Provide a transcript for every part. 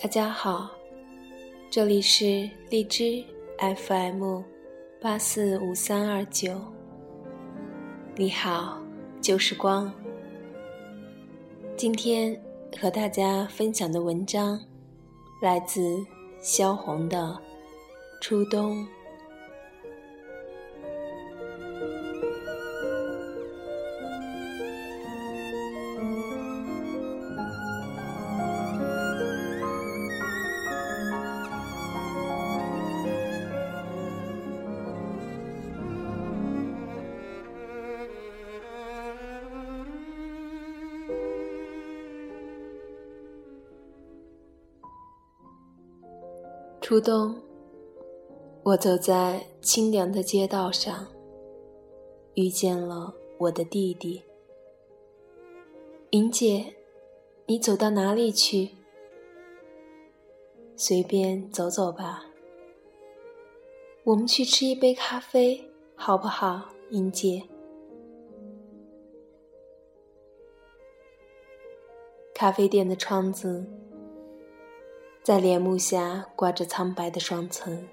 大家好，这里是荔枝 FM 八四五三二九。你好，旧时光。今天和大家分享的文章来自萧红的《初冬》。初冬，我走在清凉的街道上，遇见了我的弟弟。莹姐，你走到哪里去？随便走走吧。我们去吃一杯咖啡，好不好，莹姐？咖啡店的窗子。在帘幕下挂着苍白的双层。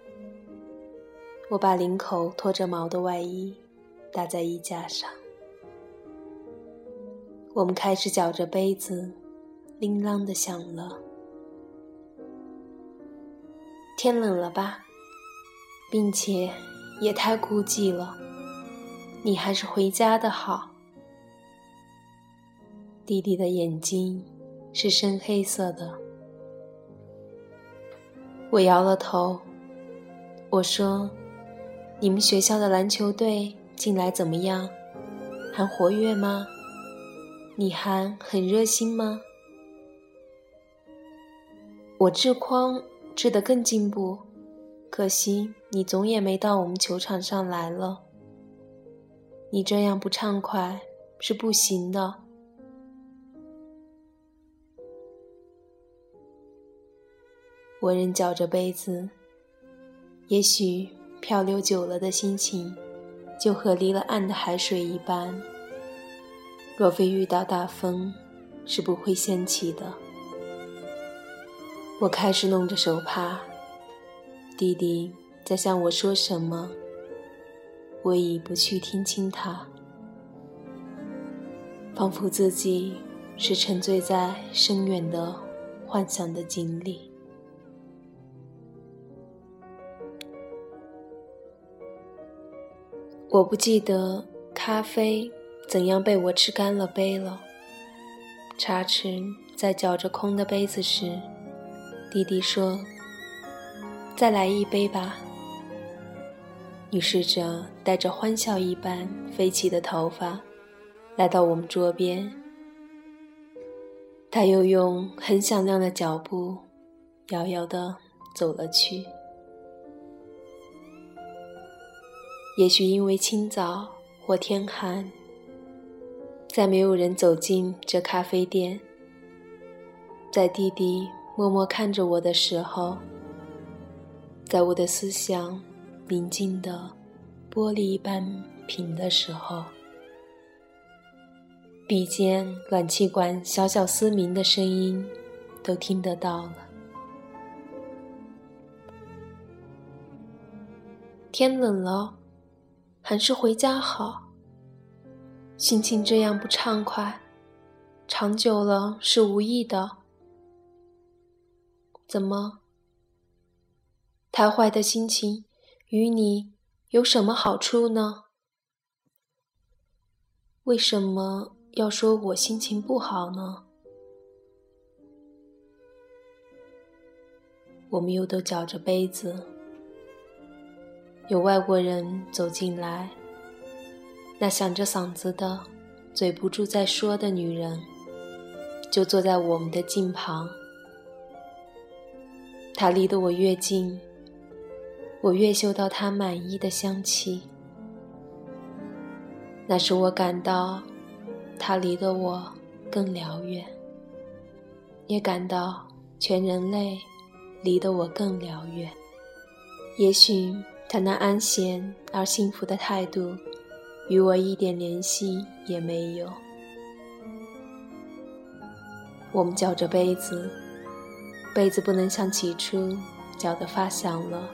我把领口拖着毛的外衣搭在衣架上。我们开始搅着杯子，铃啷的响了。天冷了吧，并且也太孤寂了。你还是回家的好。弟弟的眼睛是深黑色的。我摇了头，我说：“你们学校的篮球队近来怎么样？还活跃吗？你还很热心吗？”我治筐治得更进步，可惜你总也没到我们球场上来了。你这样不畅快是不行的。我仍搅着杯子，也许漂流久了的心情，就和离了岸的海水一般，若非遇到大风，是不会掀起的。我开始弄着手帕，弟弟在向我说什么，我已不去听清他，仿佛自己是沉醉在深远的幻想的井里。我不记得咖啡怎样被我吃干了杯了。茶匙在搅着空的杯子时，弟弟说：“再来一杯吧。”女侍者带着欢笑一般飞起的头发，来到我们桌边。他又用很响亮的脚步，遥遥地走了去。也许因为清早或天寒，再没有人走进这咖啡店。在弟弟默默看着我的时候，在我的思想宁静的玻璃一般平的时候，笔尖暖气管小小嘶鸣的声音都听得到了。天冷了。还是回家好。心情这样不畅快，长久了是无益的。怎么？太坏的心情与你有什么好处呢？为什么要说我心情不好呢？我们又都搅着杯子。有外国人走进来，那响着嗓子的、嘴不住在说的女人，就坐在我们的近旁。她离得我越近，我越嗅到她满意的香气。那时我感到，她离得我更辽远，也感到全人类离得我更辽远。也许。他那安闲而幸福的态度，与我一点联系也没有。我们搅着杯子，杯子不能像起初搅得发响了。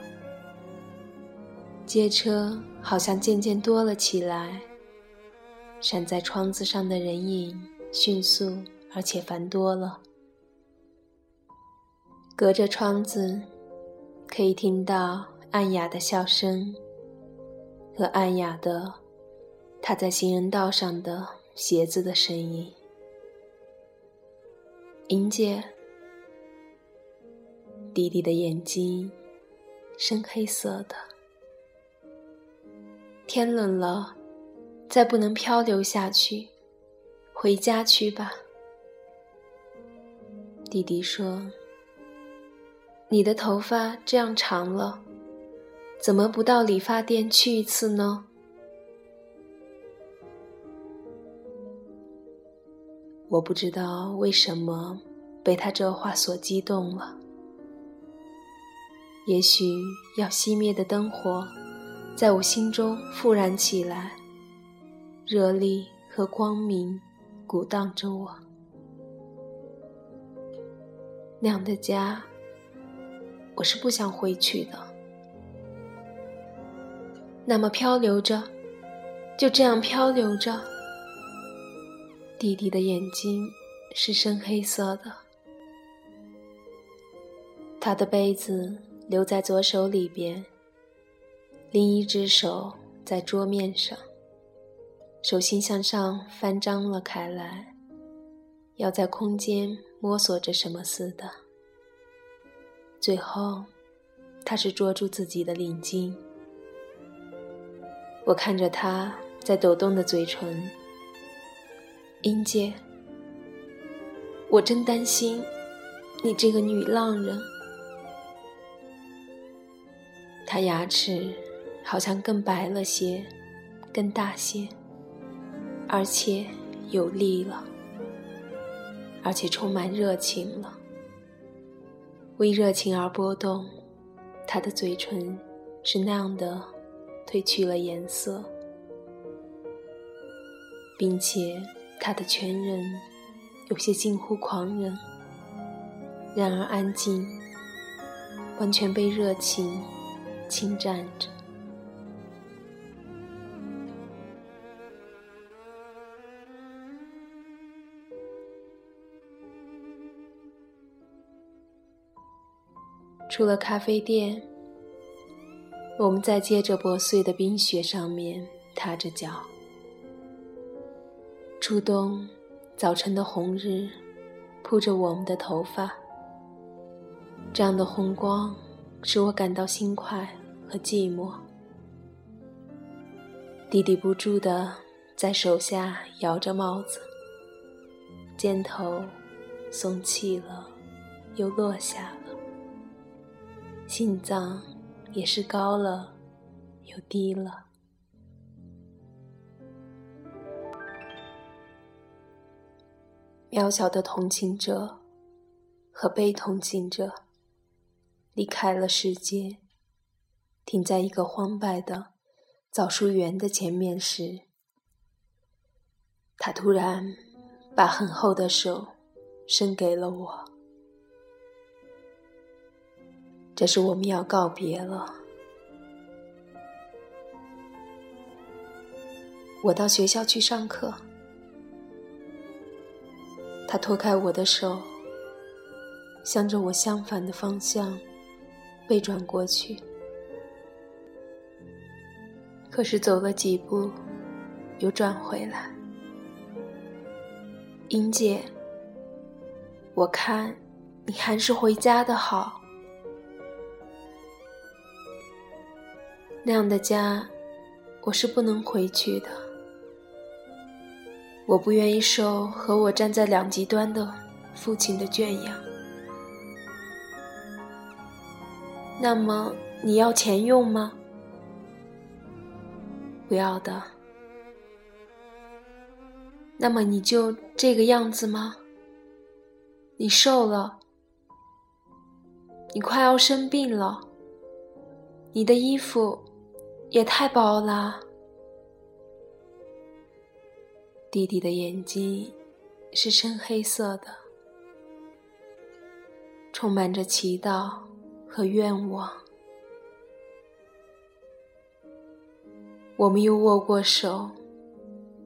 街车好像渐渐多了起来，闪在窗子上的人影迅速而且繁多了。隔着窗子，可以听到暗哑的笑声和暗哑的踏在行人道上的鞋子的声音。英姐，弟弟的眼睛深黑色的。天冷了，再不能漂流下去，回家去吧。弟弟说：“你的头发这样长了，怎么不到理发店去一次呢？”我不知道为什么被他这话所激动了，也许要熄灭的灯火。在我心中复燃起来，热力和光明鼓荡着我。那样的家，我是不想回去的。那么漂流着，就这样漂流着。弟弟的眼睛是深黑色的，他的杯子留在左手里边。另一只手在桌面上，手心向上翻张了开来，要在空间摸索着什么似的。最后，他是捉住自己的领巾。我看着他在抖动的嘴唇，英姐，我真担心你这个女浪人。他牙齿。好像更白了些，更大些，而且有力了，而且充满热情了。为热情而波动，他的嘴唇是那样的褪去了颜色，并且他的全人有些近乎狂人，然而安静，完全被热情侵占着。出了咖啡店，我们在接着破碎的冰雪上面踏着脚。初冬早晨的红日铺着我们的头发，这样的红光使我感到心快和寂寞。弟弟不住地在手下摇着帽子，肩头松起了，又落下了。心脏也是高了，又低了。渺小的同情者和被同情者离开了世界，停在一个荒败的枣树园的前面时，他突然把很厚的手伸给了我。这是我们要告别了。我到学校去上课。他脱开我的手，向着我相反的方向背转过去。可是走了几步，又转回来。英姐，我看你还是回家的好。那样的家，我是不能回去的。我不愿意受和我站在两极端的父亲的圈养。那么你要钱用吗？不要的。那么你就这个样子吗？你瘦了，你快要生病了，你的衣服。也太薄了。弟弟的眼睛是深黑色的，充满着祈祷和愿望。我们又握过手，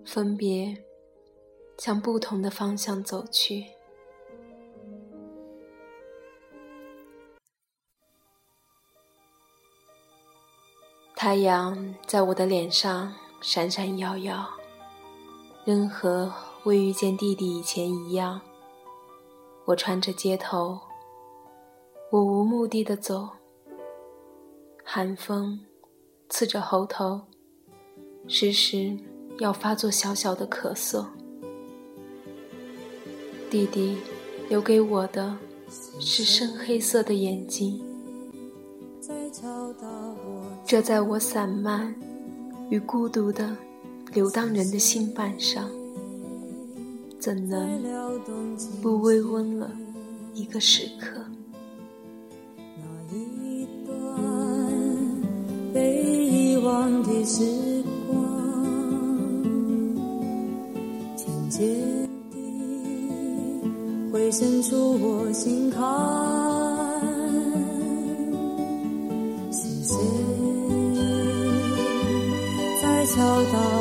分别向不同的方向走去。太阳在我的脸上闪闪耀耀，任何未遇见弟弟以前一样。我穿着街头，我无目的的走，寒风刺着喉头，时时要发作小小的咳嗽。弟弟留给我的是深黑色的眼睛。这在我散漫与孤独的流荡人的心板上，怎能不微温了一个时刻？那一段被遗忘的时光，渐渐地会渗出我心坎。敲打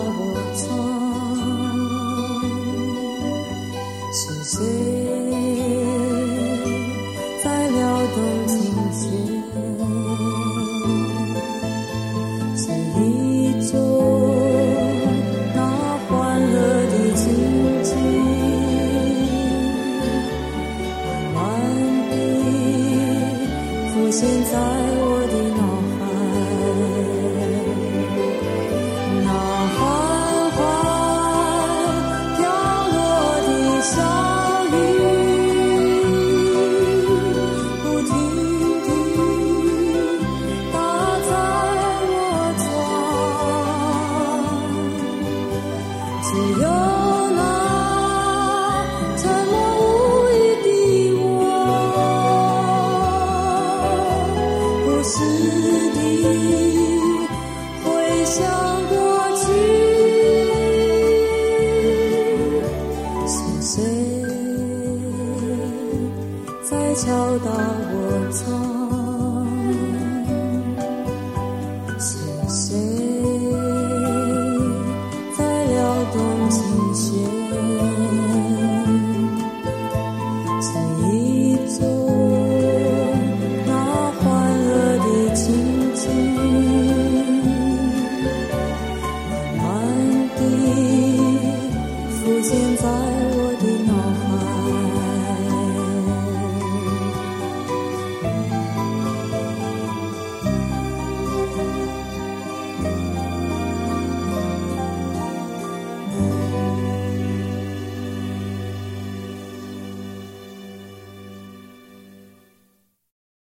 敲打我窗。